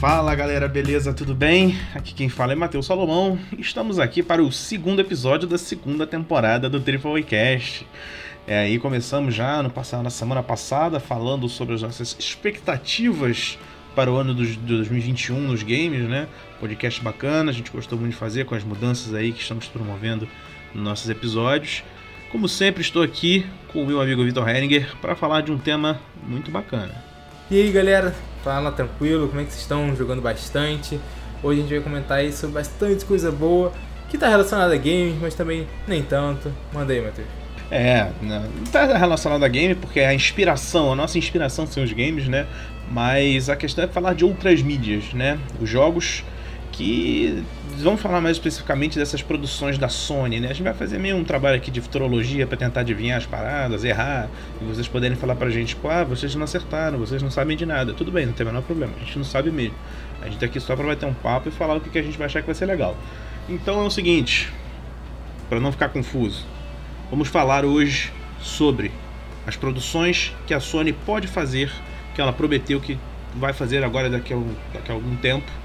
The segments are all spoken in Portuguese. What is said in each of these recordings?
Fala galera, beleza? Tudo bem? Aqui quem fala é Matheus Salomão. Estamos aqui para o segundo episódio da segunda temporada do Triple Cast. É, aí começamos já no passado, na semana passada falando sobre as nossas expectativas para o ano de 2021 nos games, né? Podcast bacana, a gente gostou muito de fazer com as mudanças aí que estamos promovendo nos nossos episódios. Como sempre, estou aqui com o meu amigo Vitor Henninger para falar de um tema muito bacana. E aí galera, fala tranquilo, como é que vocês estão? Jogando bastante. Hoje a gente vai comentar aí sobre bastante coisa boa que está relacionada a games, mas também nem tanto. Manda aí, Matheus. É, não está relacionado a game porque a inspiração, a nossa inspiração são os games, né? Mas a questão é falar de outras mídias, né? Os jogos que vamos falar mais especificamente dessas produções da Sony, né? A gente vai fazer meio um trabalho aqui de futurologia para tentar adivinhar as paradas, errar, e vocês poderem falar pra gente, tipo, ah, vocês não acertaram, vocês não sabem de nada. Tudo bem, não tem o menor problema, a gente não sabe mesmo. A gente tá aqui só para bater um papo e falar o que a gente vai achar que vai ser legal. Então é o seguinte, para não ficar confuso, vamos falar hoje sobre as produções que a Sony pode fazer, que ela prometeu que vai fazer agora daqui a, daqui a algum tempo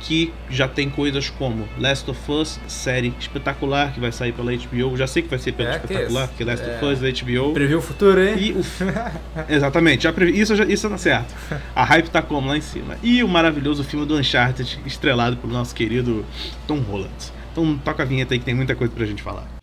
que já tem coisas como Last of Us, série espetacular que vai sair pela HBO. Já sei que vai ser pela é, espetacular, porque Last é... of Us da HBO. Previu o futuro, hein? E o... Exatamente, já previ... isso, já... isso tá certo. A hype tá como lá em cima. E o maravilhoso filme do Uncharted, estrelado pelo nosso querido Tom Holland. Então toca a vinheta aí que tem muita coisa pra gente falar.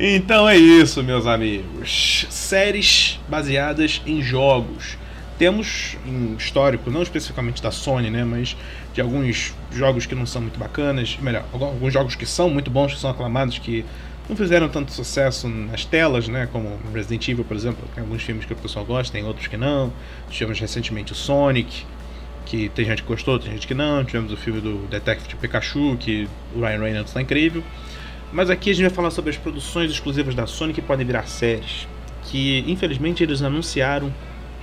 Então é isso, meus amigos. Séries baseadas em jogos. Temos um histórico, não especificamente da Sony, né, mas de alguns jogos que não são muito bacanas, melhor, alguns jogos que são muito bons, que são aclamados, que não fizeram tanto sucesso nas telas, né, como Resident Evil, por exemplo, tem alguns filmes que o pessoal gosta, tem outros que não. Tivemos recentemente o Sonic, que tem gente que gostou, tem gente que não. Tivemos o filme do Detective Pikachu, que o Ryan Reynolds está incrível. Mas aqui a gente vai falar sobre as produções exclusivas da Sony que podem virar séries. Que infelizmente eles anunciaram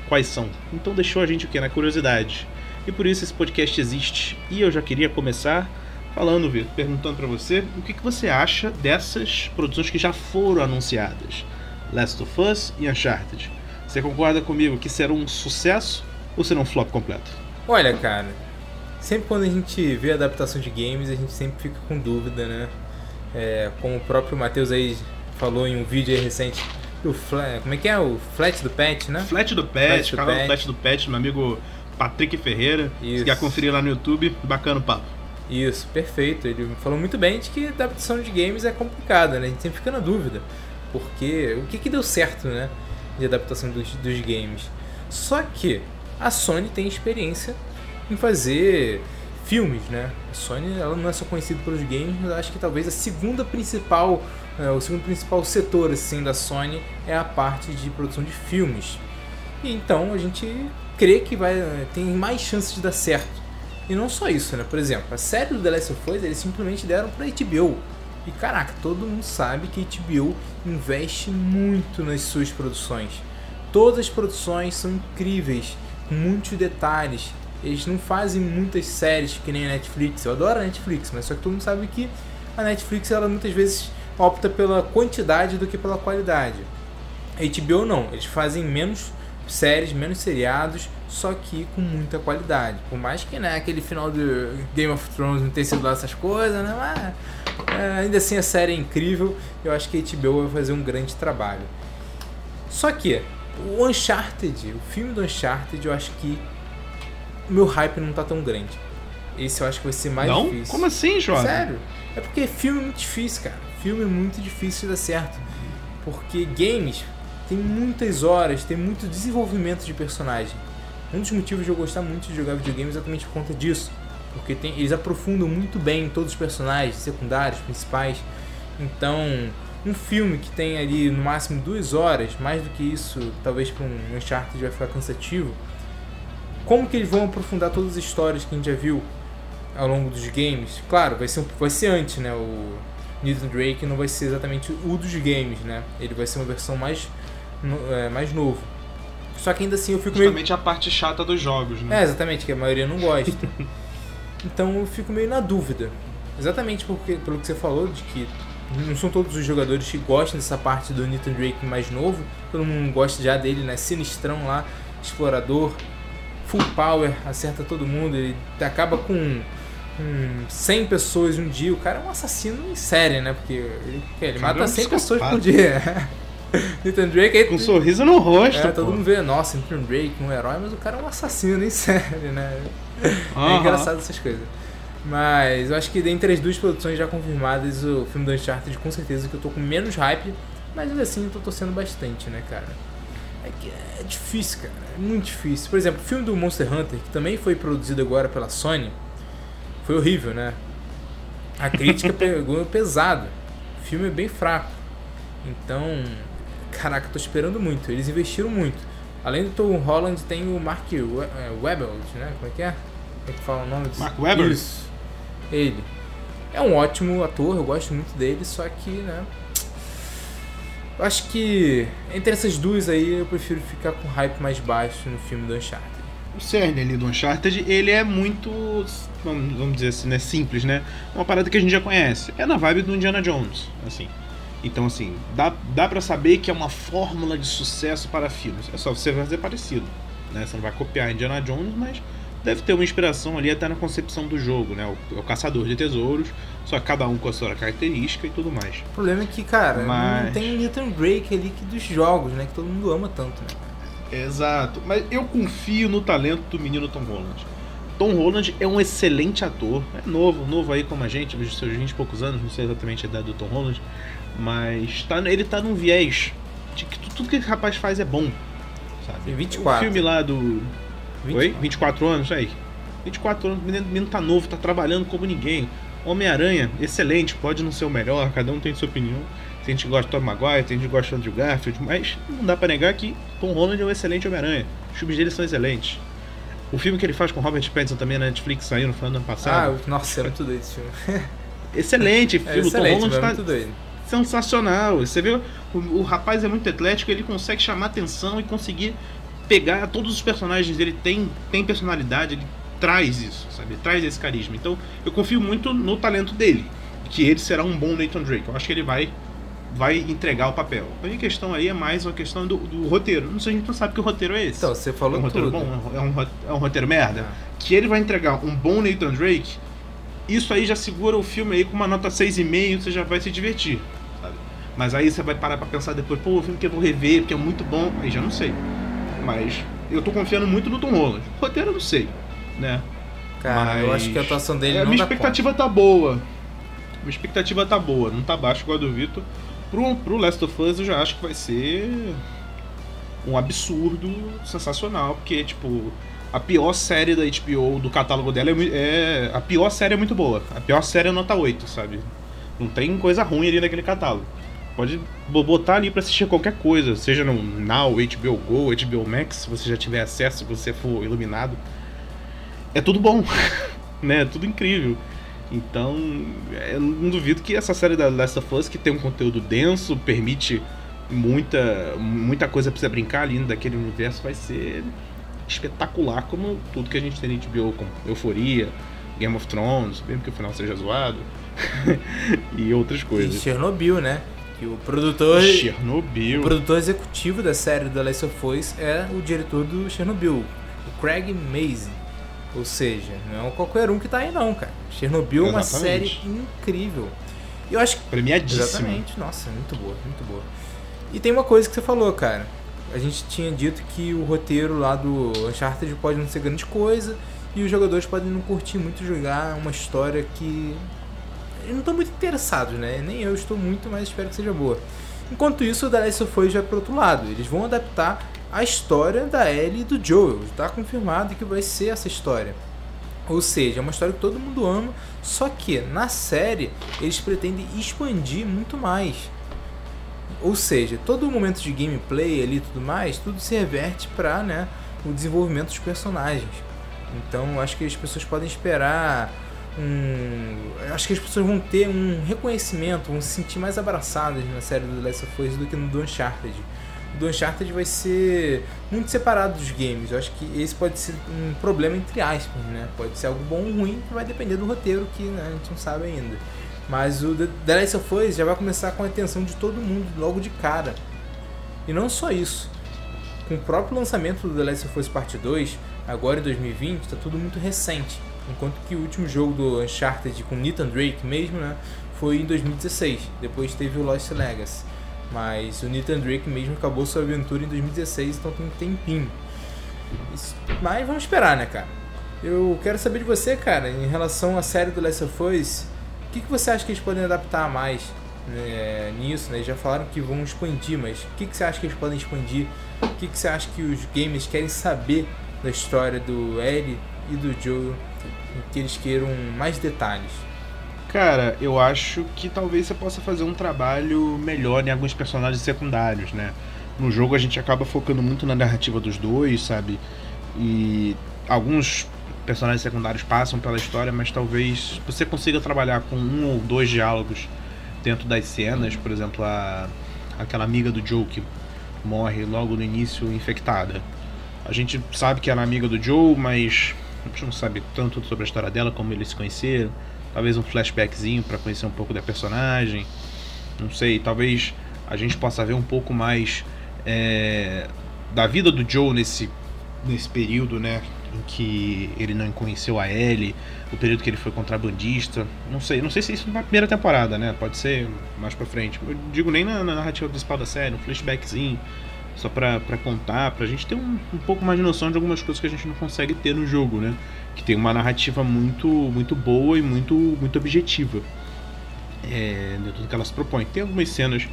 quais são. Então deixou a gente o que? Na curiosidade. E por isso esse podcast existe. E eu já queria começar falando, Vitor, perguntando para você o que, que você acha dessas produções que já foram anunciadas. Last of Us e Uncharted. Você concorda comigo que serão um sucesso ou serão um flop completo? Olha, cara, sempre quando a gente vê adaptação de games, a gente sempre fica com dúvida, né? É, como o próprio Matheus aí falou em um vídeo recente do Flat, como é que é o Flat do Pet, né? Flat do Pet, Flat do canal Pet. Flat do Pet, meu amigo Patrick Ferreira. Isso. Se quer conferir lá no YouTube, bacana o papo. Isso, perfeito. Ele falou muito bem de que a adaptação de games é complicada, né? A gente sempre fica na dúvida. Porque o que, que deu certo, né? De adaptação dos, dos games. Só que a Sony tem experiência em fazer filmes, né? A Sony ela não é só conhecida pelos games, mas acho que talvez a segunda principal, é, o segundo principal setor assim da Sony é a parte de produção de filmes. E então a gente crê que vai tem mais chances de dar certo. E não só isso, né? Por exemplo, a série do The Last of Us eles simplesmente deram para HBO. E caraca, todo mundo sabe que a HBO investe muito nas suas produções. Todas as produções são incríveis, com muitos detalhes, eles não fazem muitas séries que nem a Netflix. Eu adoro a Netflix, mas só que todo mundo sabe que a Netflix ela muitas vezes opta pela quantidade do que pela qualidade. A HBO não, eles fazem menos séries, menos seriados, só que com muita qualidade. Por mais que né, aquele final do Game of Thrones não tenha sido lá essas coisas, né? Mas, é, ainda assim a série é incrível. Eu acho que a HBO vai fazer um grande trabalho. Só que o Uncharted, o filme do Uncharted, eu acho que meu hype não tá tão grande. Esse eu acho que vai ser mais não? difícil. Como assim, João? Sério. É porque filme é muito difícil, cara. Filme é muito difícil de dar certo. Porque games tem muitas horas, tem muito desenvolvimento de personagem. Um dos motivos de eu gostar muito de jogar videogame é exatamente por conta disso. Porque tem, eles aprofundam muito bem todos os personagens, secundários, principais. Então, um filme que tem ali no máximo duas horas, mais do que isso, talvez para um Uncharted vai ficar cansativo como que eles vão aprofundar todas as histórias que a gente já viu ao longo dos games? Claro, vai ser, vai ser antes, né? O Nathan Drake não vai ser exatamente o dos games, né? Ele vai ser uma versão mais, é, mais novo. Só que ainda assim eu fico Justamente meio... a parte chata dos jogos, né? É, exatamente, que a maioria não gosta. então eu fico meio na dúvida. Exatamente porque, pelo que você falou, de que não são todos os jogadores que gostam dessa parte do Nathan Drake mais novo. Todo mundo gosta já dele, né? Sinistrão lá, explorador, full power, acerta todo mundo. Ele acaba com um, 100 pessoas um dia. O cara é um assassino em série, né? Porque ele, ele mata é um 100 pessoas por dia. Nathan Drake aí. Com um sorriso no rosto. É, todo mundo vê, nossa, Nathan Drake, um herói, mas o cara é um assassino em série, né? Uhum. É engraçado essas coisas. Mas eu acho que dentre as duas produções já confirmadas, o filme do Uncharted com certeza que eu tô com menos hype, mas assim eu tô torcendo bastante, né, cara? É é difícil, cara, é muito difícil. Por exemplo, o filme do Monster Hunter, que também foi produzido agora pela Sony, foi horrível, né? A crítica pegou pesado. O filme é bem fraco. Então, caraca, tô esperando muito. Eles investiram muito. Além do Tom Holland, tem o Mark Webber, né? Como é que é? Como é que fala o nome? Mark Webber? Isso ele. É um ótimo ator, eu gosto muito dele, só que, né? Acho que entre essas duas aí eu prefiro ficar com hype mais baixo no filme do Uncharted. O cerne ali do Uncharted, ele é muito, vamos dizer assim, né, simples, né? Uma parada que a gente já conhece. É na vibe do Indiana Jones, assim. Então, assim, dá, dá pra saber que é uma fórmula de sucesso para filmes. É só você fazer parecido, né? Você não vai copiar Indiana Jones, mas deve ter uma inspiração ali até na concepção do jogo, né? O, o caçador de tesouros, só cada um com a sua característica e tudo mais. O problema é que, cara, Mas... não tem Nathan Drake ali que dos jogos, né? Que todo mundo ama tanto, né? Exato. Mas eu confio no talento do menino Tom Holland. Tom Holland é um excelente ator. É novo, novo aí como a gente, dos seus 20 e poucos anos, não sei exatamente a idade do Tom Holland. Mas tá, ele tá num viés de que tudo que esse rapaz faz é bom. Sabe? 24. O filme lá do 24. Oi? 24 anos aí. 24 anos, o menino, menino tá novo, tá trabalhando como ninguém. Homem-Aranha, excelente, pode não ser o melhor, cada um tem sua opinião. Tem gente que gosta de Tom Maguire, tem gente que gosta de Andrew Garfield, mas não dá pra negar que Tom Holland é um excelente Homem-Aranha. Os filmes dele são excelentes. O filme que ele faz com Robert Pattinson também na Netflix saiu no final do ano passado. Ah, nossa, é muito doido esse filme. Excelente filme, é excelente, Tom Holland tá muito doido. sensacional. Você vê, o, o rapaz é muito atlético, ele consegue chamar atenção e conseguir pegar todos os personagens dele tem tem personalidade, ele traz isso, sabe? traz esse carisma. Então, eu confio muito no talento dele, que ele será um bom Nathan Drake. Eu acho que ele vai vai entregar o papel. A minha questão aí é mais uma questão do, do roteiro. Não sei, a gente não sabe que o roteiro é esse. Então, você falou é um roteiro tudo. bom, é um, é um roteiro merda. É. Que ele vai entregar um bom Nathan Drake, isso aí já segura o filme aí com uma nota 6,5, você já vai se divertir. Sabe? Mas aí você vai parar pra pensar depois, pô, o filme que eu vou rever, porque é muito bom, aí já não sei. Mas eu tô confiando muito no Tom Holland. Roteiro eu não sei, né? Cara, Mas... eu acho que a atuação dele é, não Minha expectativa conta. tá boa. Minha expectativa tá boa, não tá baixa igual a do Vitor. Pro, pro Last of Us eu já acho que vai ser um absurdo sensacional, porque, tipo, a pior série da HBO do catálogo dela é, é, A pior série é muito boa. A pior série é nota 8, sabe? Não tem coisa ruim ali naquele catálogo. Pode botar ali para assistir qualquer coisa, seja no Now, HBO Go, HBO Max, se você já tiver acesso, se você for iluminado. É tudo bom, né? É tudo incrível. Então, eu não duvido que essa série da Last of Us, que tem um conteúdo denso, permite muita, muita coisa pra você brincar ali daquele universo, vai ser espetacular, como tudo que a gente tem na HBO, como Euforia, Game of Thrones, mesmo que o final seja zoado, e outras coisas. E Chernobyl, né? Que o produtor. Chernobyl. O produtor executivo da série The Last of Us é o diretor do Chernobyl, o Craig Mazin. Ou seja, não é qualquer um que tá aí não, cara. Chernobyl é uma série incrível. E eu acho que. Premiadíssima. Exatamente, nossa, muito boa, muito boa. E tem uma coisa que você falou, cara. A gente tinha dito que o roteiro lá do Uncharted pode não ser grande coisa e os jogadores podem não curtir muito jogar uma história que não estão muito interessados, né? Nem eu estou muito, mas espero que seja boa. Enquanto isso, o The Last of Us vai pro outro lado. Eles vão adaptar a história da Ellie e do Joel. Está confirmado que vai ser essa história. Ou seja, é uma história que todo mundo ama, só que na série eles pretendem expandir muito mais. Ou seja, todo o momento de gameplay ali e tudo mais, tudo se reverte para né, o desenvolvimento dos personagens. Então acho que as pessoas podem esperar um. Acho que as pessoas vão ter um reconhecimento, vão se sentir mais abraçadas na série do The Last of Us do que no do Uncharted. O do Uncharted vai ser muito separado dos games. Eu acho que esse pode ser um problema entre aspas, né? Pode ser algo bom ou ruim, que vai depender do roteiro que né, a gente não sabe ainda. Mas o The Last of Us já vai começar com a atenção de todo mundo logo de cara. E não só isso. Com o próprio lançamento do The Last of Us Part 2, agora em 2020, está tudo muito recente. Enquanto que o último jogo do Uncharted com Nathan Drake mesmo, né, foi em 2016. Depois teve o Lost Legacy. Mas o Nathan Drake mesmo acabou sua aventura em 2016, então tem um tempinho. Mas vamos esperar, né, cara? Eu quero saber de você, cara, em relação à série do Last of Us, o que, que você acha que eles podem adaptar mais né, nisso, né? Já falaram que vão expandir, mas o que, que você acha que eles podem expandir? O que, que você acha que os gamers querem saber da história do Ellie e do Joe? Que eles queiram mais detalhes. Cara, eu acho que talvez você possa fazer um trabalho melhor em alguns personagens secundários, né? No jogo a gente acaba focando muito na narrativa dos dois, sabe? E alguns personagens secundários passam pela história, mas talvez você consiga trabalhar com um ou dois diálogos dentro das cenas, por exemplo, a aquela amiga do Joe que morre logo no início infectada. A gente sabe que ela é amiga do Joe, mas a gente não sabe tanto sobre a história dela, como eles se conheceram. Talvez um flashbackzinho para conhecer um pouco da personagem. Não sei, talvez a gente possa ver um pouco mais é, da vida do Joe nesse, nesse período, né? Em que ele não conheceu a Ellie, o período que ele foi contrabandista. Não sei, não sei se isso na primeira temporada, né? Pode ser mais pra frente. Eu digo nem na, na narrativa principal da série, um flashbackzinho. Só pra contar, pra gente ter um, um pouco mais de noção de algumas coisas que a gente não consegue ter no jogo, né? Que tem uma narrativa muito, muito boa e muito, muito objetiva. É, de tudo que ela se propõe. Tem algumas cenas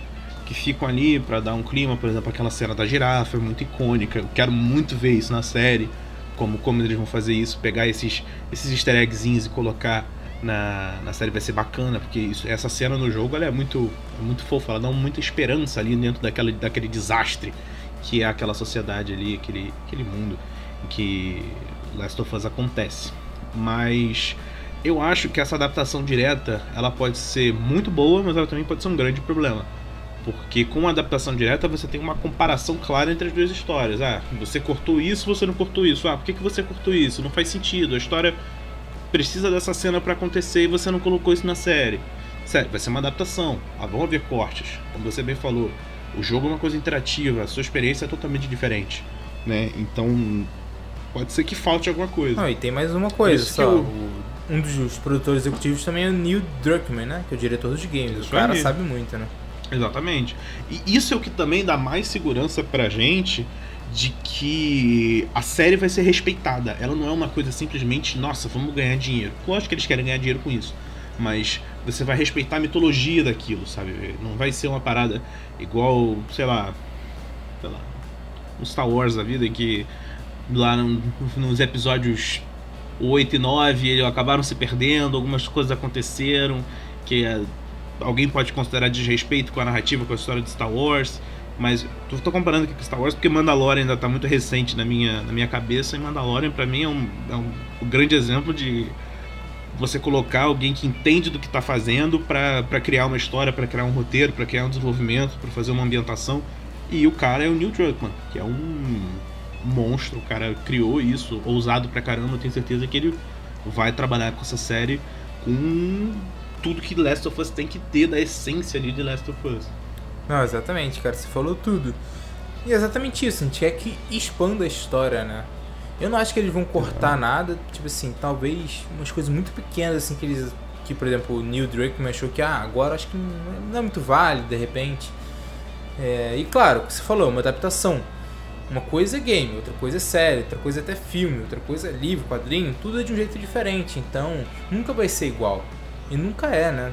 que ficam ali para dar um clima, por exemplo, aquela cena da girafa é muito icônica. Eu quero muito ver isso na série, como como eles vão fazer isso, pegar esses esses easter eggzinhos e colocar na, na série vai ser bacana, porque isso, essa cena no jogo é muito é muito fofa, ela dá muita esperança ali dentro daquela, daquele desastre que é aquela sociedade ali, aquele, aquele mundo em que Last of Us acontece. Mas eu acho que essa adaptação direta ela pode ser muito boa, mas ela também pode ser um grande problema porque com a adaptação direta você tem uma comparação clara entre as duas histórias. Ah, você cortou isso, você não cortou isso. Ah, por que, que você cortou isso? Não faz sentido. A história precisa dessa cena para acontecer e você não colocou isso na série. Sério, vai ser uma adaptação. Ah, vão haver cortes. Como você bem falou, o jogo é uma coisa interativa, a sua experiência é totalmente diferente. Né? Então, pode ser que falte alguma coisa. Não, e tem mais uma coisa só. Eu... Um dos produtores executivos também é o Neil Druckmann, né? Que é o diretor dos games. Isso o cara aí. sabe muito, né? Exatamente. E isso é o que também dá mais segurança pra gente de que a série vai ser respeitada. Ela não é uma coisa simplesmente, nossa, vamos ganhar dinheiro. Lógico que eles querem ganhar dinheiro com isso. Mas você vai respeitar a mitologia daquilo, sabe? Não vai ser uma parada igual, sei lá, sei lá, no Star Wars da vida, que lá nos episódios 8 e 9 eles acabaram se perdendo, algumas coisas aconteceram, que é alguém pode considerar desrespeito com a narrativa, com a história de Star Wars, mas eu tô comparando aqui com Star Wars porque Mandalorian ainda tá muito recente na minha, na minha cabeça e Mandalorian para mim é um, é um, grande exemplo de você colocar alguém que entende do que tá fazendo para criar uma história, para criar um roteiro, para criar um desenvolvimento, para fazer uma ambientação. E o cara é o Neil Druckmann, que é um monstro, o cara criou isso, ousado pra caramba, eu tenho certeza que ele vai trabalhar com essa série com tudo que Last of Us tem que ter da essência ali de Last of Us. Não, exatamente, cara, você falou tudo. E é exatamente isso, a gente quer que expanda a história, né? Eu não acho que eles vão cortar uhum. nada, tipo assim, talvez umas coisas muito pequenas, assim, que eles. Que, por exemplo, o Neil Druckmann achou que, ah, agora acho que não é muito válido, de repente. É, e claro, o que você falou, uma adaptação. Uma coisa é game, outra coisa é série, outra coisa é até filme, outra coisa é livro, quadrinho, tudo é de um jeito diferente, então nunca vai ser igual. E nunca é, né?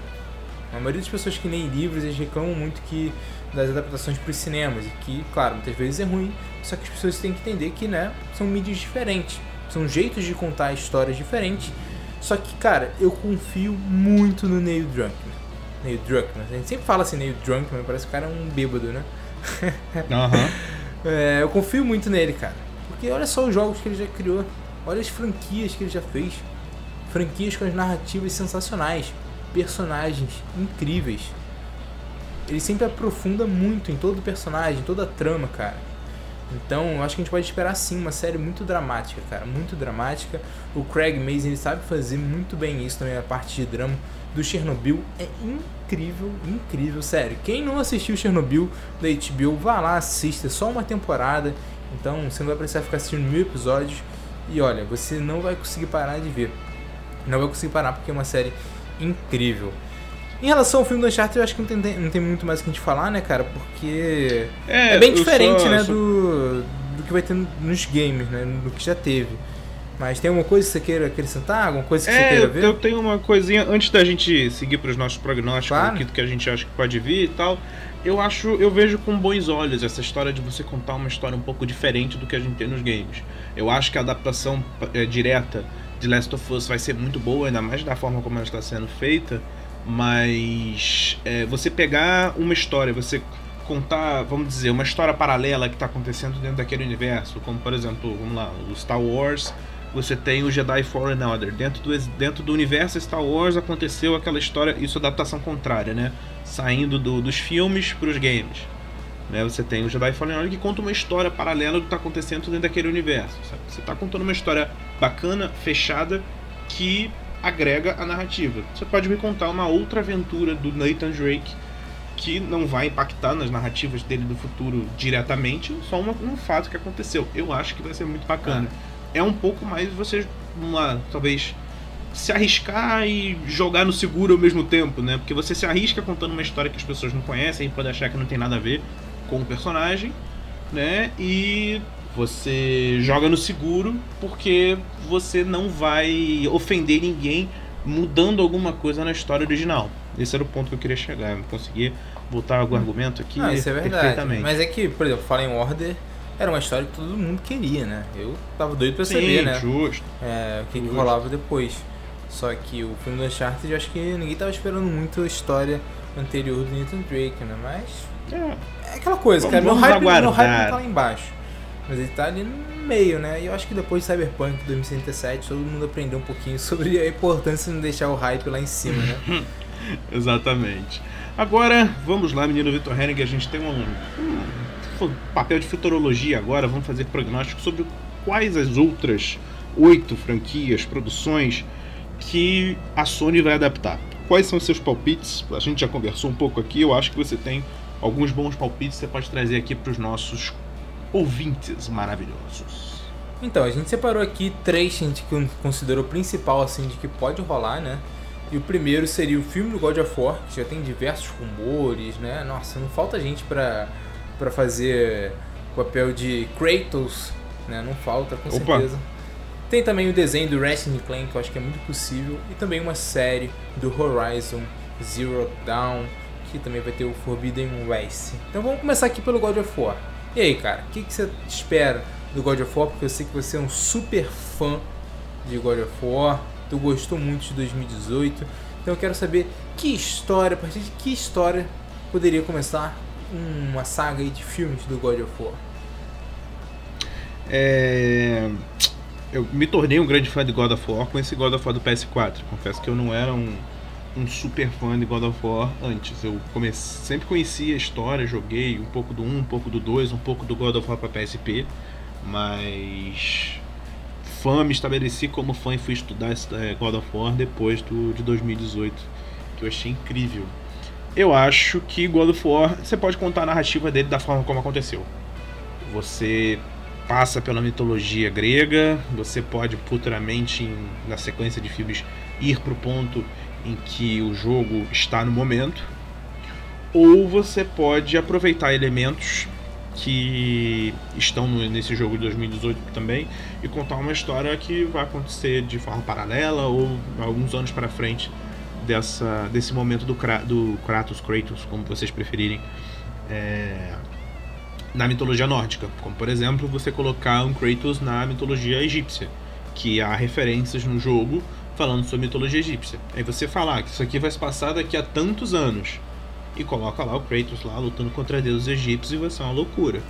A maioria das pessoas que leem livros, eles reclamam muito que das adaptações para os cinemas. E que, claro, muitas vezes é ruim, só que as pessoas têm que entender que, né, são mídias diferentes. São jeitos de contar histórias diferentes. Só que, cara, eu confio muito no Neil Druckmann. Neil Druckmann. A gente sempre fala assim, Neil Druckmann, parece que o cara é um bêbado, né? Uhum. é, eu confio muito nele, cara. Porque olha só os jogos que ele já criou. Olha as franquias que ele já fez franquias com as narrativas sensacionais, personagens incríveis. Ele sempre aprofunda muito em todo personagem, toda a trama, cara. Então, eu acho que a gente pode esperar sim uma série muito dramática, cara, muito dramática. O Craig Mazin ele sabe fazer muito bem isso também a parte de drama do Chernobyl é incrível, incrível, sério. Quem não assistiu Chernobyl da HBO, vá lá, assista, é só uma temporada. Então, você não vai precisar ficar assistindo mil episódios e olha, você não vai conseguir parar de ver. Não vai conseguir parar porque é uma série incrível. Em relação ao filme do Uncharted, eu acho que não tem, não tem muito mais o que a gente falar, né, cara? Porque é, é bem diferente, só, né, só... Do, do que vai ter nos games, né? Do que já teve. Mas tem alguma coisa que você queira acrescentar? Alguma coisa que é, você queira ver? Eu tenho uma coisinha, antes da gente seguir para os nossos prognósticos claro. aqui do que a gente acha que pode vir e tal. Eu acho, eu vejo com bons olhos essa história de você contar uma história um pouco diferente do que a gente tem nos games. Eu acho que a adaptação é, direta de Last of Us vai ser muito boa, ainda mais da forma como ela está sendo feita. Mas é, você pegar uma história, você contar, vamos dizer, uma história paralela que está acontecendo dentro daquele universo, como por exemplo, vamos lá, o Star Wars, você tem o Jedi Fallen Order. Dentro do, dentro do universo Star Wars aconteceu aquela história, isso é adaptação contrária, né? Saindo do, dos filmes para os games. Né? Você tem o Jedi Fallen Order que conta uma história paralela do que está acontecendo dentro daquele universo. Sabe? Você está contando uma história bacana, fechada, que agrega a narrativa. Você pode me contar uma outra aventura do Nathan Drake que não vai impactar nas narrativas dele do futuro diretamente, só uma, um fato que aconteceu. Eu acho que vai ser muito bacana. É um pouco mais você, lá, talvez se arriscar e jogar no seguro ao mesmo tempo, né? Porque você se arrisca contando uma história que as pessoas não conhecem e pode achar que não tem nada a ver com o personagem, né? E você joga no seguro porque você não vai ofender ninguém mudando alguma coisa na história original. Esse era o ponto que eu queria chegar. Eu consegui botar algum argumento aqui não, isso é verdade. Mas é que, por exemplo, Fallen Order era uma história que todo mundo queria, né? Eu tava doido pra saber, né? justo. É, o que, que, rolava depois. Só que o filme do Uncharted, eu acho que ninguém tava esperando muito a história anterior do Nathan Drake, né? Mas... É, é aquela coisa, vamos, cara. Meu hype, meu hype não tá lá embaixo. Mas ele tá ali no meio, né? E eu acho que depois de Cyberpunk 2077 todo mundo aprendeu um pouquinho sobre a importância de não deixar o hype lá em cima, né? Exatamente. Agora, vamos lá, menino Vitor Henning, a gente tem um, um, papel de futurologia agora, vamos fazer prognóstico sobre quais as outras oito franquias, produções que a Sony vai adaptar. Quais são os seus palpites? A gente já conversou um pouco aqui, eu acho que você tem alguns bons palpites você pode trazer aqui para os nossos ouvintes maravilhosos. Então, a gente separou aqui três que a gente considerou principal, assim, de que pode rolar, né? E o primeiro seria o filme do God of War, que já tem diversos rumores, né? Nossa, não falta gente pra, pra fazer o papel de Kratos, né? Não falta, com Opa. certeza. Tem também o desenho do Wrestling Clan, que eu acho que é muito possível. E também uma série do Horizon Zero Dawn, que também vai ter o Forbidden West. Então vamos começar aqui pelo God of War. E aí, cara, o que, que você espera do God of War? Porque eu sei que você é um super fã de God of War, tu gostou muito de 2018, então eu quero saber que história, a partir de que história poderia começar uma saga de filmes do God of War? É... Eu me tornei um grande fã de God of War com esse God of War do PS4. Confesso que eu não era um um super fã de God of War antes. Eu comecei, sempre conhecia a história, joguei um pouco do 1, um pouco do 2, um pouco do God of War para PSP, mas fã, me estabeleci como fã e fui estudar é, God of War depois do, de 2018, que eu achei incrível. Eu acho que God of War, você pode contar a narrativa dele da forma como aconteceu. Você passa pela mitologia grega, você pode futuramente, na sequência de filmes, ir para o ponto em que o jogo está no momento, ou você pode aproveitar elementos que estão nesse jogo de 2018 também e contar uma história que vai acontecer de forma paralela ou alguns anos para frente dessa, desse momento do, do Kratos, Kratos, como vocês preferirem, é, na mitologia nórdica. Como, por exemplo, você colocar um Kratos na mitologia egípcia, que há referências no jogo falando sobre mitologia egípcia. Aí você falar que isso aqui vai se passar daqui a tantos anos e coloca lá o Kratos lá lutando contra deuses egípcios e vai ser uma loucura.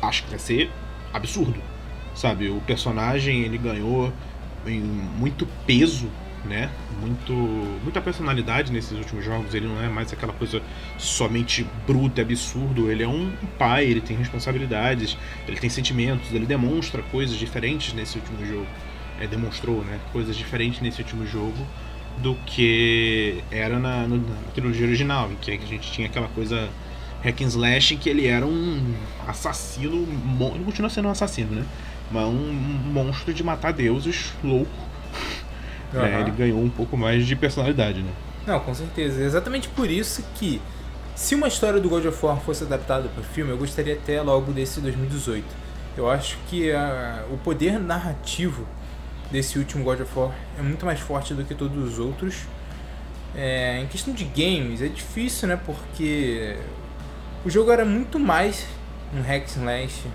Acho que vai ser absurdo. Sabe, o personagem ele ganhou muito peso né? Muito, muita personalidade nesses últimos jogos. Ele não é mais aquela coisa somente bruta, absurdo. Ele é um pai, ele tem responsabilidades, ele tem sentimentos, ele demonstra coisas diferentes nesse último jogo. É, demonstrou, né? Coisas diferentes nesse último jogo do que era na, na, na trilogia original, em que a gente tinha aquela coisa hack and slash que ele era um assassino, ele continua sendo um assassino, né? Mas um monstro de matar deuses, louco. Uhum. É, ele ganhou um pouco mais de personalidade, né? Não, com certeza. Exatamente por isso que, se uma história do God of War fosse adaptada para o filme, eu gostaria até logo desse 2018. Eu acho que a, o poder narrativo desse último God of War é muito mais forte do que todos os outros. É, em questão de games, é difícil, né? Porque o jogo era muito mais um hack slash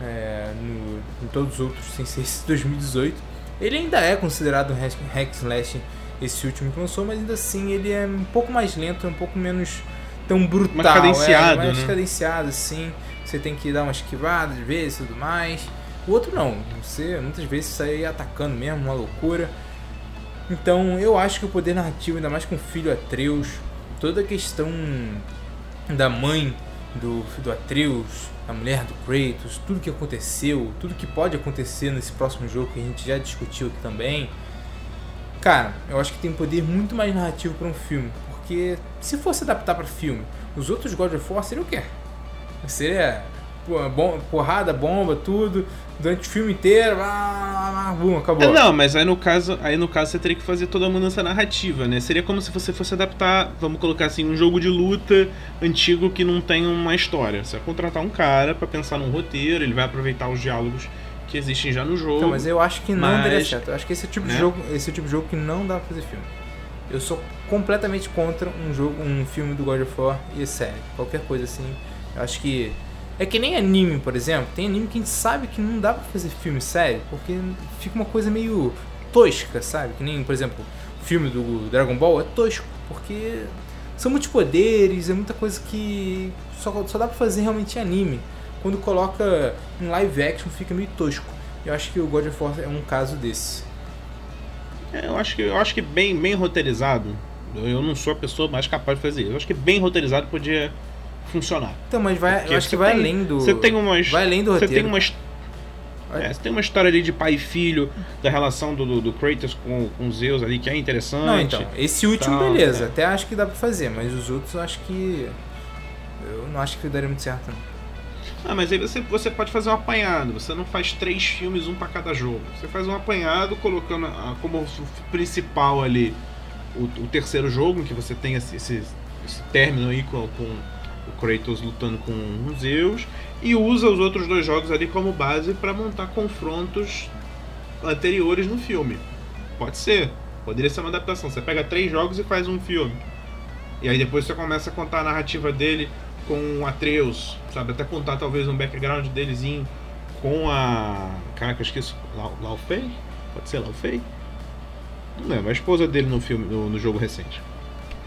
é, no, em todos os outros, sem ser esse 2018. Ele ainda é considerado um hack slash esse último que lançou, mas ainda assim ele é um pouco mais lento, um pouco menos tão brutal. Mais cadenciado, é, mais né? cadenciado, sim. Você tem que dar uma esquivada às vezes e tudo mais. O outro não, você muitas vezes sai atacando mesmo, uma loucura. Então eu acho que o poder narrativo, ainda mais com o filho Atreus, toda a questão da mãe do, do Atreus, a mulher do Kratos, tudo que aconteceu, tudo que pode acontecer nesse próximo jogo que a gente já discutiu aqui também. Cara, eu acho que tem um poder muito mais narrativo para um filme, porque se fosse adaptar para filme, os outros God of War seriam o quê? Seria porrada, bomba, tudo, durante o filme inteiro, ah, bum, acabou. É, não, mas aí no caso, aí no caso você teria que fazer toda a mudança narrativa, né? Seria como se você fosse adaptar, vamos colocar assim, um jogo de luta antigo que não tem uma história. Você vai contratar um cara para pensar num roteiro, ele vai aproveitar os diálogos que existem já no jogo. Então, mas eu acho que não mas, daria certo. Eu acho que esse é tipo né? de jogo, esse tipo de jogo que não dá pra fazer filme. Eu sou completamente contra um jogo, um filme do God of War e série. Qualquer coisa assim. Eu acho que é que nem anime, por exemplo. Tem anime que a gente sabe que não dá pra fazer filme sério, porque fica uma coisa meio tosca, sabe? Que nem, por exemplo, o filme do Dragon Ball é tosco, porque são muitos poderes, é muita coisa que só, só dá pra fazer realmente em anime. Quando coloca em live action fica meio tosco. Eu acho que o God of War é um caso desse. É, eu acho que eu acho que bem bem roteirizado. Eu não sou a pessoa mais capaz de fazer. Eu acho que bem roteirizado podia funcionar. Então, mas vai, eu acho que vai tem, além do. Você tem umas. Vai além do Você roteiro. tem umas. É, você tem uma história ali de pai e filho, da relação do, do, do Kratos com, com Zeus ali, que é interessante. Não, então, esse último, tal, beleza, é. até acho que dá pra fazer, mas os outros eu acho que. Eu não acho que daria muito certo, não. Ah, mas aí você, você pode fazer um apanhado. Você não faz três filmes, um para cada jogo. Você faz um apanhado colocando a, como principal ali o, o, terceiro jogo, em que você tem esse, esse, esse término aí com, com o Kratos lutando com os Zeus e usa os outros dois jogos ali como base para montar confrontos anteriores no filme. Pode ser, poderia ser uma adaptação. Você pega três jogos e faz um filme. E aí depois você começa a contar a narrativa dele com Atreus, sabe? Até contar talvez um background delezinho com a. Caraca, eu esqueço. Laufey? Pode ser Laufey? Não lembro, a esposa dele no filme, no, no jogo recente.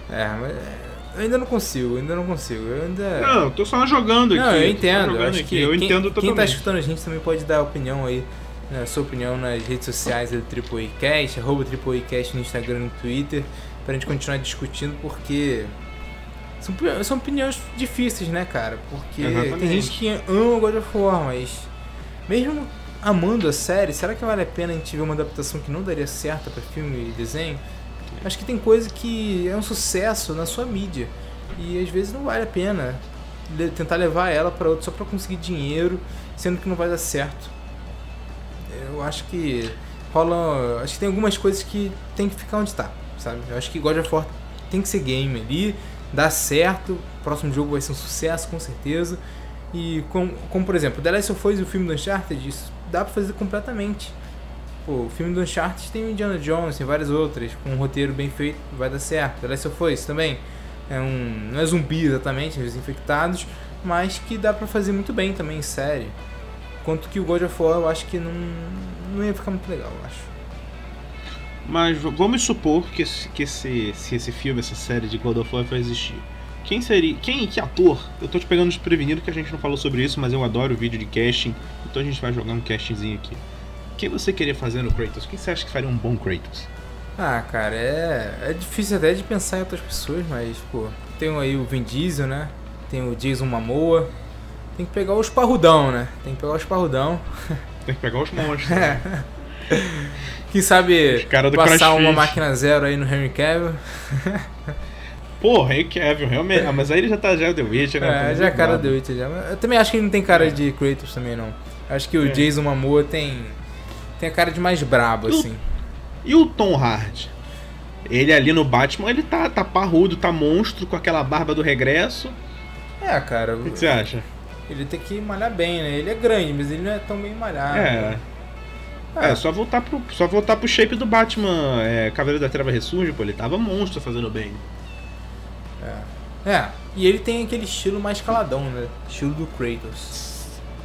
É, mas eu ainda não consigo, ainda não consigo. Eu ainda. Não, eu tô só jogando aqui. Não, eu entendo. Eu aqui. eu quem, entendo totalmente. Quem tá escutando a gente também pode dar opinião aí, né, sua opinião nas redes sociais do Triple Cast, arroba no Instagram e no Twitter, pra gente continuar discutindo, porque. São, são opiniões difíceis, né, cara? Porque Exatamente. tem gente que ama God of War, mas. Mesmo amando a série, será que vale a pena a gente ver uma adaptação que não daria certo para filme e desenho? Acho que tem coisa que é um sucesso na sua mídia e às vezes não vale a pena tentar levar ela para outro só para conseguir dinheiro, sendo que não vai dar certo. Eu acho que rola, acho que tem algumas coisas que tem que ficar onde está, sabe? Eu acho que God of War tem que ser game ali, dá certo, o próximo jogo vai ser um sucesso com certeza. E como, como por exemplo, The Last of Us e o filme do Uncharted, isso dá para fazer completamente. Pô, o filme do Uncharted tem o Indiana Jones, tem várias outras, com um roteiro bem feito, vai dar certo. The Last of Us também. É um, não é zumbi exatamente, é os infectados, mas que dá pra fazer muito bem também em série. Quanto que o God of War eu acho que não, não ia ficar muito legal, eu acho. Mas vamos supor que, esse, que esse, se esse filme, essa série de God of War vai existir. Quem seria. Quem, que ator? Eu tô te pegando desprevenido que a gente não falou sobre isso, mas eu adoro vídeo de casting. Então a gente vai jogar um castingzinho aqui que você queria fazer no Kratos? O que você acha que faria um bom Kratos? Ah, cara, é, é difícil até de pensar em outras pessoas, mas, pô, tem aí o Vin Diesel, né? Tem o Jason Momoa. Tem que pegar os parrudão, né? Tem que pegar os parrudão. Tem que pegar os monstros. né? Quem sabe passar uma máquina zero aí no Henry Cavill. Pô, Henry Cavill, realmente. Ah, mas aí ele já tá já é o The Witcher, né? É, já é cara do Witcher já. Eu também acho que ele não tem cara de Kratos também, não. Acho que o É. Jason Momoa tem... Tem a cara de mais brabo, E o- assim. E o Tom Hardy? Ele ali no Batman, ele tá, tá parrudo, tá monstro, com aquela barba do regresso. É, cara, O que, que você acha? ele tem que malhar bem, né? Ele é grande, mas ele não é tão bem malhado. É. Ah, É, só voltar pro, só voltar pro shape do Batman é, Cavaleiro da Treva Ressurge, pô, ele tava monstro fazendo bem. É. É, e ele tem aquele estilo mais caladão, né? Estilo do Kratos.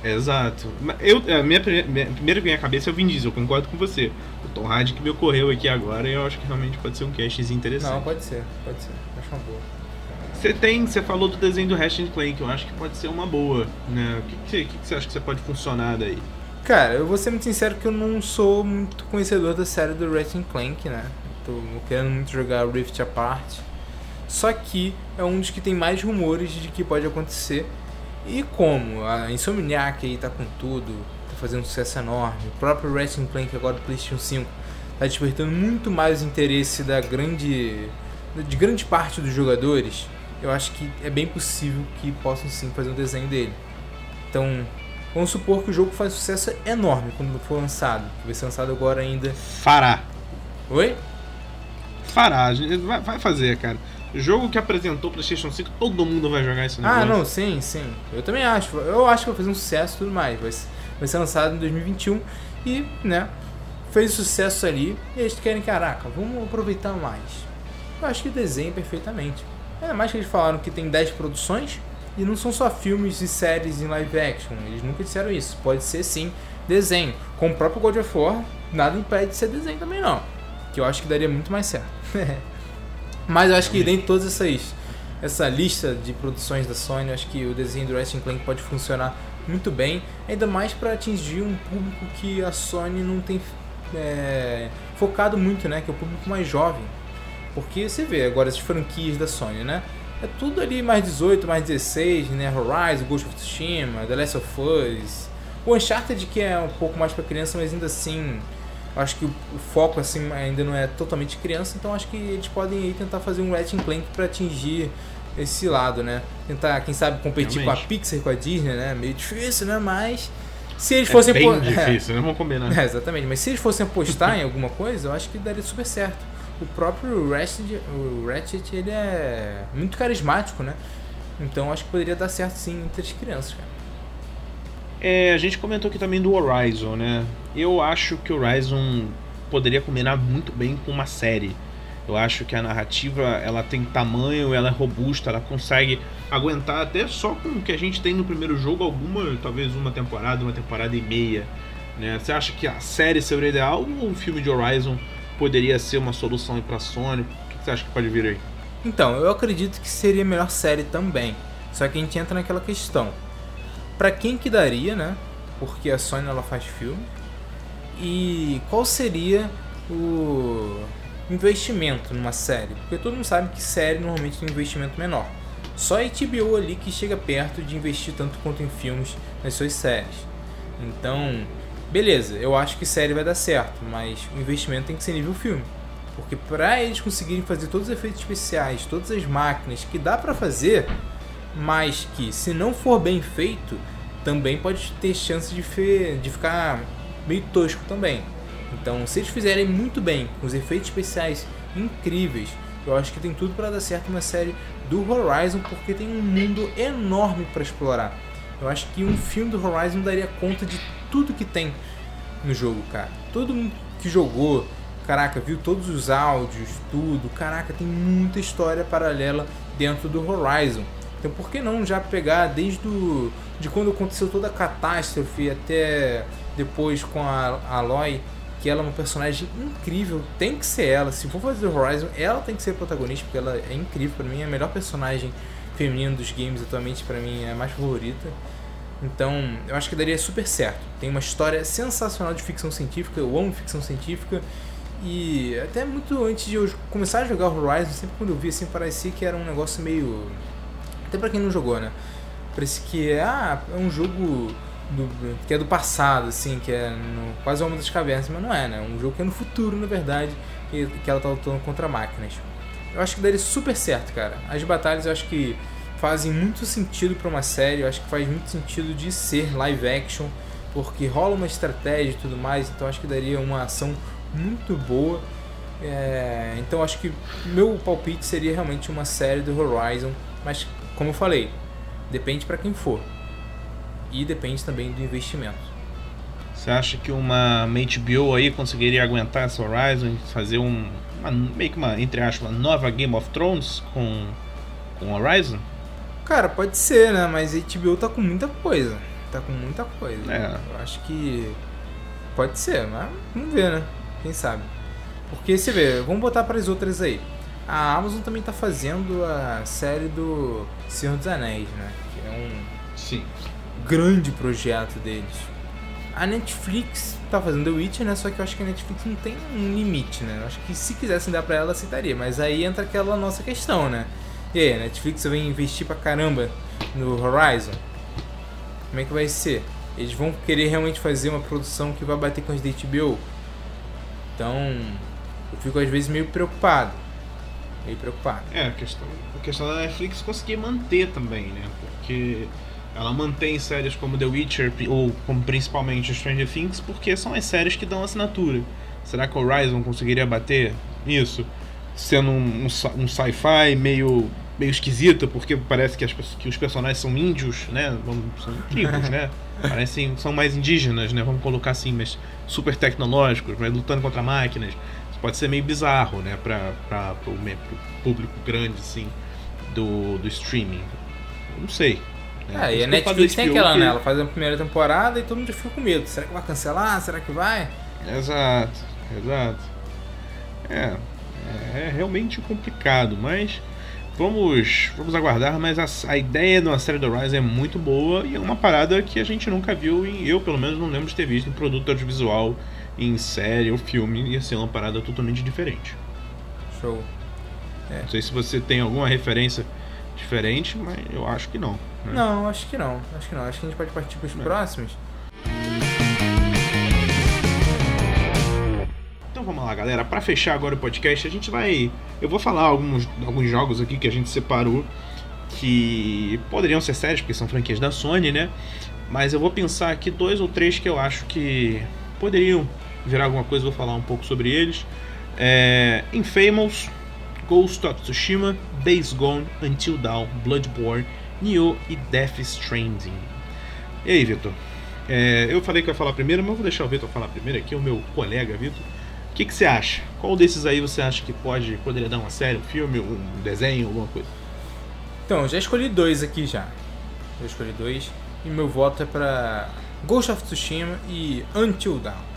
Exato. Eu, a minha, minha primeira que vem à cabeça é o Vin Diesel, eu concordo com você. O Tom Hardy que me ocorreu aqui agora, eu acho que realmente pode ser um castzinho interessante. Não, pode ser, pode ser. Acho uma boa. Você tem, você falou do desenho do Ratchet Clank, eu acho que pode ser uma boa, né? O que, que que você acha que você pode funcionar daí? Cara, eu vou ser muito sincero que eu não sou muito conhecedor da série do Ratchet Clank, né? Tô querendo muito jogar Rift Apart. Só que é um dos que tem mais rumores de que pode acontecer. E como a Insomniac aí tá com tudo, tá fazendo um sucesso enorme, o próprio Ratchet Clank agora do PlayStation 5 tá despertando muito mais interesse da grande de grande parte dos jogadores, eu acho que é bem possível que possam sim fazer um desenho dele. Então, vamos supor que o jogo faz sucesso enorme quando for lançado. Vai ser lançado agora ainda. Fará. Oi? Fará, vai fazer, cara. Jogo que apresentou o PlayStation 5, todo mundo vai jogar esse negócio. Ah, não, sim, sim. Eu também acho. Eu acho que vai fazer um sucesso e tudo mais. Vai, ser- vai ser lançado em 2021 e, né, fez sucesso ali e eles querem, caraca, vamos aproveitar mais. Eu acho que desenha perfeitamente. Ainda mais que eles falaram que tem 10 produções e não são só filmes e séries em live action. Eles nunca disseram isso. Pode ser sim desenho. Com o próprio God of War, nada impede de ser desenho também não. Que eu acho que daria muito mais certo. Mas eu acho que dentro de todas essas essa lista de produções da Sony, eu acho que o desenho do Ratchet Clank pode funcionar muito bem, ainda mais para atingir um público que a Sony não tem é, focado muito, né? Que é o público mais jovem. Porque você vê agora as franquias da Sony, né? É tudo ali mais 18, mais 16, né? Horizon, Ghost of Tsushima, The Last of Us. O Uncharted que é um pouco mais para criança, mas ainda assim, acho que o, o foco assim ainda não é totalmente criança, então acho que eles podem aí tentar fazer um Ratchet Clank para atingir esse lado, né? Tentar, quem sabe, competir com a Realmente. Pixar, com a Disney, né? Meio difícil, né? Mas se eles É fossem bem difícil, né? Vamos combinar. é, exatamente, mas se eles fossem apostar em alguma coisa, eu acho que daria super certo. O próprio Ratchet, o Ratchet ele é muito carismático, né? Então acho que poderia dar certo sim entre as crianças, cara. É, a gente comentou aqui também do Horizon, né? Eu acho que o Horizon poderia combinar muito bem com uma série. Eu acho que a narrativa ela tem tamanho, ela é robusta, ela consegue aguentar até só com o que a gente tem no primeiro jogo, alguma, talvez uma temporada, uma temporada e meia. Né? Você acha que a série seria ideal ou o filme de Horizon poderia ser uma solução para Sony? O que você acha que pode vir aí? Então, eu acredito que seria a melhor série também. Só que a gente entra naquela questão. Pra quem que daria, né? Porque a Sony ela faz filme. E qual seria o investimento numa série? Porque todo mundo sabe que série normalmente tem um investimento menor. Só a HBO ali que chega perto de investir tanto quanto em filmes nas suas séries. Então, beleza, eu acho que série vai dar certo, mas o investimento tem que ser nível filme. Porque para eles conseguirem fazer todos os efeitos especiais, todas as máquinas que dá pra fazer, mas que se não for bem feito, também pode ter chance de, de ficar meio tosco também. Então, se eles fizerem muito bem, com os efeitos especiais incríveis, eu acho que tem tudo para dar certo uma série do Horizon, porque tem um mundo enorme para explorar. Eu acho que um filme do Horizon daria conta de tudo que tem no jogo, cara. Todo mundo que jogou, caraca, viu todos os áudios, tudo, caraca, tem muita história paralela dentro do Horizon. Então por que não já pegar desde o, de quando aconteceu toda a catástrofe até depois com a Aloy, que ela é uma personagem incrível, tem que ser ela. Se for fazer Horizon, ela tem que ser protagonista, porque ela é incrível para mim, é a melhor personagem feminina dos games atualmente, para mim é a mais favorita. Então, eu acho que daria super certo. Tem uma história sensacional de ficção científica, eu amo ficção científica E até muito antes de eu começar a jogar Horizon, sempre quando eu vi assim, parecia que era um negócio meio. Até pra quem não jogou, né? Parece que é, ah, é um jogo do, que é do passado, assim, que é no, quase Homem das Cavernas, mas não é, né? É um jogo que é no futuro, na verdade, que, que ela tá lutando contra máquinas. Eu acho que daria super certo, cara. As batalhas eu acho que fazem muito sentido para uma série, eu acho que faz muito sentido de ser live action, porque rola uma estratégia e tudo mais, então acho que daria uma ação muito boa. É, então acho que meu palpite seria realmente uma série do Horizon, mas como eu falei, depende para quem for e depende também do investimento. Você acha que uma, HBO aí conseguiria aguentar essa Horizon e fazer um, uma, meio que uma, entre aspas, uma nova Game of Thrones com, com Horizon? Cara, pode ser, né? Mas a HBO tá com muita coisa. Tá com muita coisa. É. Eu acho que pode ser, mas vamos ver, né? Quem sabe? Porque você vê, vamos botar para as outras aí. A Amazon também tá fazendo a série do Senhor dos Anéis, né? Que é um Sim. grande projeto deles. A Netflix tá fazendo The Witcher, né? Só que eu acho que a Netflix não tem um limite, né? Eu acho que se quisessem dar pra ela, aceitaria. Mas aí entra aquela nossa questão, né? E aí, a Netflix vai investir pra caramba no Horizon? Como é que vai ser? Eles vão querer realmente fazer uma produção que vai bater com as da HBO? Então, eu fico às vezes meio preocupado. Meio preocupado. É, a questão, a questão da Netflix conseguir manter também, né? Porque ela mantém séries como The Witcher ou como principalmente Stranger Things porque são as séries que dão assinatura. Será que Horizon conseguiria bater isso? Sendo um, um, um sci-fi meio, meio esquisito, porque parece que, as, que os personagens são índios, né? Vamos- São tribos, né? Parecem, são mais indígenas, né? Vamos colocar assim, mas super tecnológicos, mas lutando contra máquinas. Pode ser meio bizarro, né? Me- pro público grande, assim, do, do streaming. Eu não sei. né? É, e a Netflix tem aquela, que- né? Ela faz a primeira temporada e todo mundo fica com medo. Será que vai cancelar? Será que vai? Exato, exato. É, é realmente complicado, mas vamos, vamos aguardar. Mas a, a ideia de uma série do Rise é muito boa e é uma parada que a gente nunca viu, e eu pelo menos não lembro de ter visto em produto audiovisual, em série ou filme, ia ser uma parada totalmente diferente. Show. Não sei se você tem alguma referência diferente, mas eu acho que não. né? Não, acho que não. Acho que não. Acho que a gente pode partir para os próximos. Então vamos lá, galera. Pra fechar agora o podcast, a gente vai. Eu vou falar alguns, alguns jogos aqui que a gente separou que poderiam ser sérios, porque são franquias da Sony, né? Mas eu vou pensar aqui dois ou três que eu acho que poderiam virar alguma coisa. Vou falar um pouco sobre eles. É, Infamous, Ghost of Tsushima, Days Gone, Until Dawn, Bloodborne, Nioh e Death Stranding. E aí, Vitor? É, eu falei que eu ia falar primeiro, mas vou deixar o Vitor falar primeiro aqui, o meu colega Vitor. O que, que você acha? Qual desses aí você acha que pode poderia dar uma série, um filme, um desenho, alguma coisa? Então, já escolhi dois aqui já. Eu escolhi dois. E meu voto é pra Ghost of Tsushima e Until Dawn.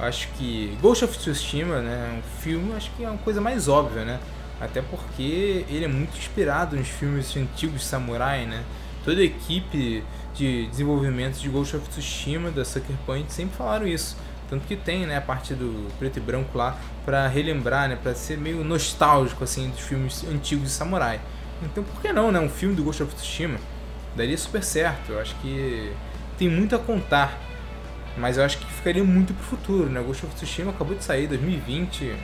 Acho que Ghost of Tsushima, né, um filme, acho que é uma coisa mais óbvia, né? Até porque ele é muito inspirado nos filmes antigos samurai, né? Toda a equipe de desenvolvimento de Ghost of Tsushima da Sucker Punch sempre falaram isso. Tanto que tem, né, a parte do preto e branco lá pra relembrar, né, para ser meio nostálgico assim dos filmes antigos de samurai. Então, por que não, né, um filme do Ghost of Tsushima? Daria super certo. Eu acho que tem muito a contar. Mas eu acho que ficaria muito pro futuro, né? Ghost of Tsushima acabou de sair 2020.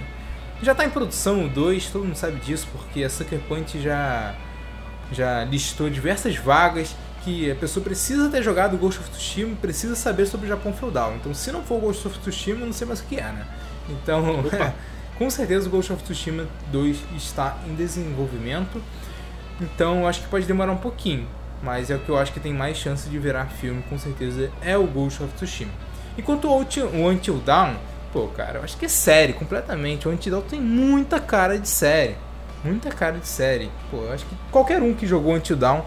Já tá em produção o 2, todo mundo sabe disso, porque a Sucker Punch já já listou diversas vagas que a pessoa precisa ter jogado Ghost of Tsushima, precisa saber sobre o Japão feudal. Então, se não for Ghost of Tsushima, eu não sei mais o que é, né? Então, com certeza o Ghost of Tsushima 2 está em desenvolvimento. Então, eu acho que pode demorar um pouquinho, mas é o que eu acho que tem mais chance de virar filme, com certeza, é o Ghost of Tsushima. Enquanto o Until- Dawn, pô, cara, eu acho que é série completamente. O Until Dawn tem muita cara de série. Muita cara de série. Pô, eu acho que qualquer um que jogou Until Dawn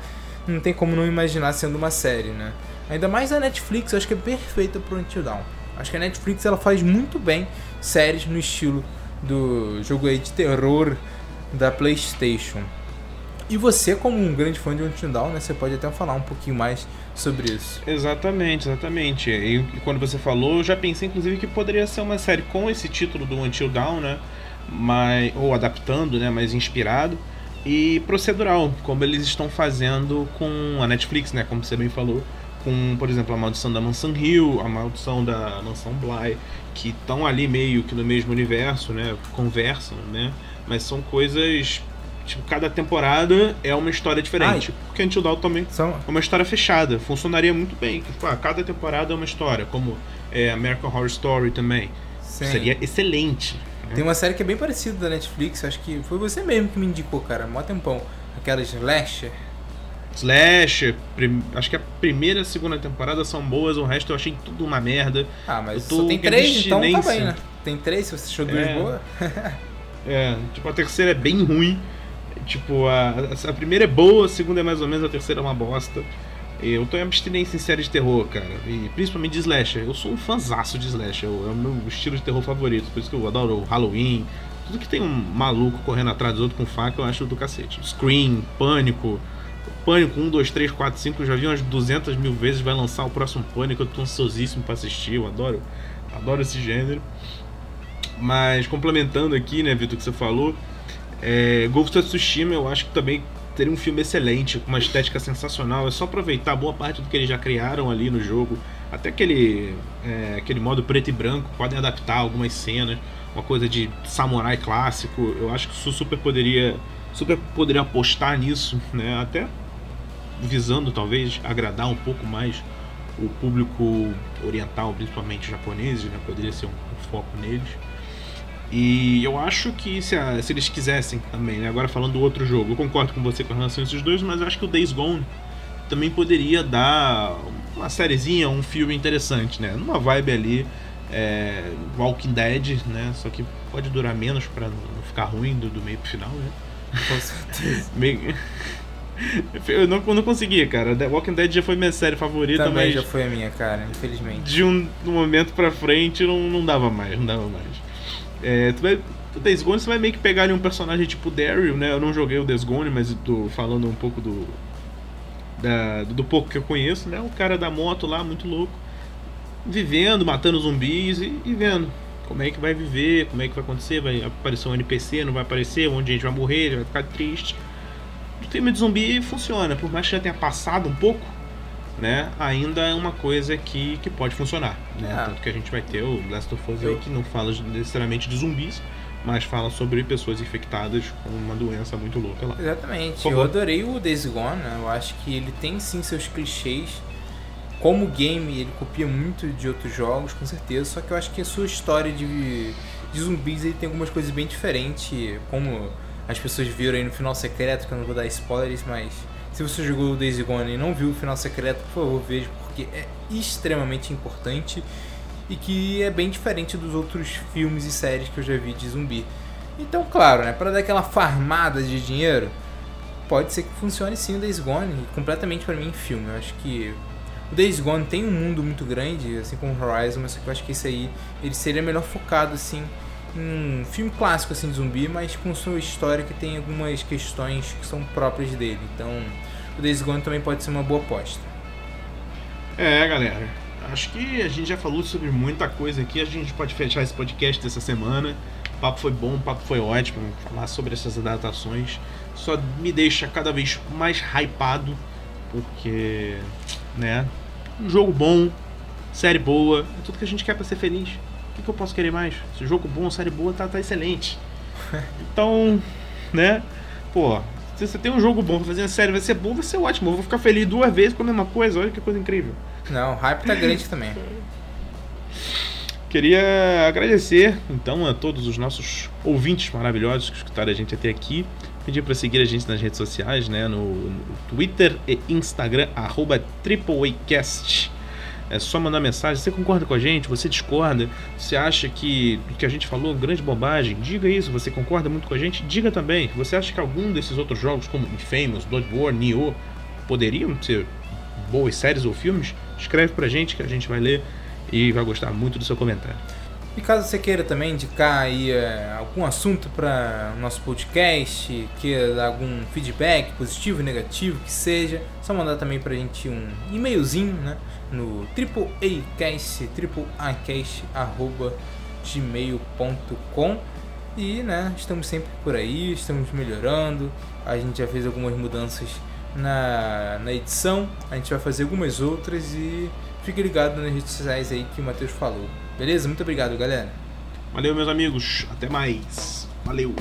não tem como não imaginar sendo uma série, né? Ainda mais a Netflix, eu acho que é perfeita pro Until Dawn. Acho que a Netflix ela faz muito bem séries no estilo do jogo aí de terror da PlayStation. E você, como um grande fã de Until Dawn, né, você pode até falar um pouquinho mais sobre isso. Exatamente, exatamente. E, quando você falou, eu já pensei inclusive que poderia ser uma série com esse título do Until Dawn, né? Mas, ou adaptando, né? Mais inspirado. E procedural, como eles estão fazendo com a Netflix, né? Como você bem falou. Com, por exemplo, a Maldição da Mansão Hill, a Maldição da Mansão Bly, que estão ali meio que no mesmo universo, né? Conversam, né? Mas são coisas Tipo, cada temporada é uma história diferente. Ai. Porque Until Dawn também São... é uma história fechada. Funcionaria muito bem. Tipo, ah, cada temporada é uma história. Como é, American Horror Story também. Sim. Seria excelente. Né? Tem uma série que é bem parecida da Netflix. Acho que foi você mesmo que me indicou, cara. Mó tempão. Aquela Slasher. Slash, prim... acho que a primeira e a segunda temporada são boas, o resto eu achei tudo uma merda. Ah, mas só tem três, então tá bem, né? Tem três, se você achou duas é... boas. é, tipo, a terceira é bem ruim. Tipo, a, a primeira é boa, a segunda é mais ou menos, a terceira é uma bosta. Eu tô em abstinência em série de terror, cara. E principalmente de slasher. Eu sou um fanzaço de slasher. É o meu estilo de terror favorito. Por isso que eu adoro o Halloween. Tudo que tem um maluco correndo atrás do outro com faca, eu acho do cacete. Scream, Pânico. Pânico 1, 2, 3, 4, 5. Eu já vi umas 200 mil vezes. Vai lançar o próximo Pânico. Eu tô ansiosíssimo pra assistir. Eu adoro, adoro esse gênero. Mas complementando aqui, né, Vitor, que você falou. É, Ghost of Tsushima eu acho que também teria um filme excelente, com uma estética sensacional. É só aproveitar boa parte do que eles já criaram ali no jogo. Até aquele, é, aquele modo preto e branco, podem adaptar algumas cenas. Uma coisa de samurai clássico. Eu acho que isso super poderia, super poderia apostar nisso, né? Até visando talvez agradar um pouco mais o público oriental, principalmente japonês, né? Poderia ser um, um foco neles. E eu acho que se, a, se eles quisessem também, né? agora falando do outro jogo, eu concordo com você com relação a esses dois, mas eu acho que o Days Gone também poderia dar uma sériezinha, um filme interessante, né? Numa vibe ali, é, Walking Dead, né? Só que pode durar menos para não ficar ruim do, do meio pro final, né? Com certeza. meio... Eu não, não conseguia, cara. The Walking Dead já foi minha série favorita, Também mas. já foi a minha, cara, infelizmente. De um, um momento pra frente não, não dava mais, não dava mais. É, tu vai, o Days Gone você vai meio que pegar ali um personagem tipo Daryl, né? Eu não joguei o Days Gone, mas tô falando um pouco do, da, do, pouco que eu conheço, né? O cara da moto lá, muito louco, vivendo, matando zumbis e, e, vendo como é que vai viver, como é que vai acontecer, vai aparecer um NPC, não vai aparecer, onde a gente vai morrer, vai ficar triste. O tema de zumbi funciona, por mais que já tenha passado um pouco, né, ainda é uma coisa que, que pode funcionar. Né? É. Tanto que a gente vai ter o Last of Us aí que não fala necessariamente de zumbis, mas fala sobre pessoas infectadas com uma doença muito louca lá. Exatamente. Eu adorei o Days Gone, né? eu acho que ele tem sim seus clichês. Como game, ele copia muito de outros jogos, com certeza, só que eu acho que a sua história de, de zumbis ele tem algumas coisas bem diferentes, como as pessoas viram aí no final secreto, que eu não vou dar spoilers, mas se você jogou Days Gone e não viu o final secreto, por favor, veja, porque é extremamente importante e que é bem diferente dos outros filmes e séries que eu já vi de zumbi. Então, claro, né, para dar aquela farmada de dinheiro, pode ser que funcione sim o Days Gone, completamente para mim filme. Eu acho que o Days Gone tem um mundo muito grande, assim como Horizon, mas eu acho que esse aí ele seria melhor focado assim um filme clássico assim de zumbi, mas com sua história que tem algumas questões que são próprias dele. Então, o Days Gone também pode ser uma boa aposta. É, galera. Acho que a gente já falou sobre muita coisa aqui. A gente pode fechar esse podcast dessa semana. O papo foi bom, o papo foi ótimo. Falar sobre essas adaptações só me deixa cada vez mais hypado. Porque, né? Um jogo bom, série boa, é tudo que a gente quer para ser feliz. O que, que, eu posso querer mais? Se jogo bom, série boa, tá, tá excelente. Então, né? Pô, se você tem um jogo bom, fazer uma série vai ser bom, vai ser ótimo. Eu vou ficar feliz duas vezes com a mesma coisa. Olha que coisa incrível. Não, o hype tá grande também. Queria agradecer então a todos os nossos ouvintes maravilhosos que escutaram a gente até aqui. Pedir para seguir a gente nas redes sociais, né? No, no Twitter e Instagram, arroba TripleAcast. É só mandar mensagem. Você concorda com a gente? Você discorda? Você acha que o que a gente falou é grande bobagem? Diga isso. Você concorda muito com a gente? Diga também. Você acha que algum desses outros jogos, como Infamous, Bloodborne, Nioh, poderiam ser boas séries ou filmes? Escreve pra gente que a gente vai ler e vai gostar muito do seu comentário. E caso você queira também indicar aí é, algum assunto para nosso podcast, queira dar algum feedback positivo, negativo, que seja, só mandar também pra gente um e-mailzinho, né? No arroba gmail.com e né, estamos sempre por aí, estamos melhorando, a gente já fez algumas mudanças na, na edição, a gente vai fazer algumas outras e fique ligado nas redes sociais aí que o Matheus falou. Beleza? Muito obrigado, galera. Valeu, meus amigos. Até mais. Valeu.